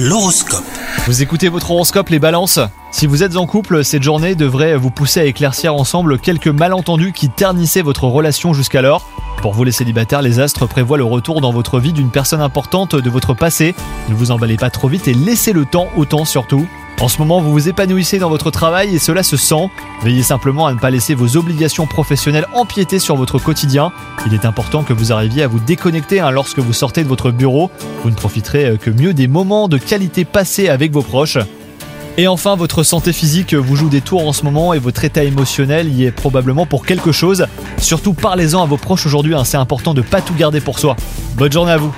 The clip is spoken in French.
L'horoscope. Vous écoutez votre horoscope les balances Si vous êtes en couple, cette journée devrait vous pousser à éclaircir ensemble quelques malentendus qui ternissaient votre relation jusqu'alors. Pour vous les célibataires, les astres prévoient le retour dans votre vie d'une personne importante de votre passé. Ne vous emballez pas trop vite et laissez le temps au temps surtout. En ce moment, vous vous épanouissez dans votre travail et cela se sent. Veillez simplement à ne pas laisser vos obligations professionnelles empiéter sur votre quotidien. Il est important que vous arriviez à vous déconnecter hein, lorsque vous sortez de votre bureau. Vous ne profiterez euh, que mieux des moments de qualité passés avec vos proches. Et enfin, votre santé physique vous joue des tours en ce moment et votre état émotionnel y est probablement pour quelque chose. Surtout parlez-en à vos proches aujourd'hui, hein, c'est important de pas tout garder pour soi. Bonne journée à vous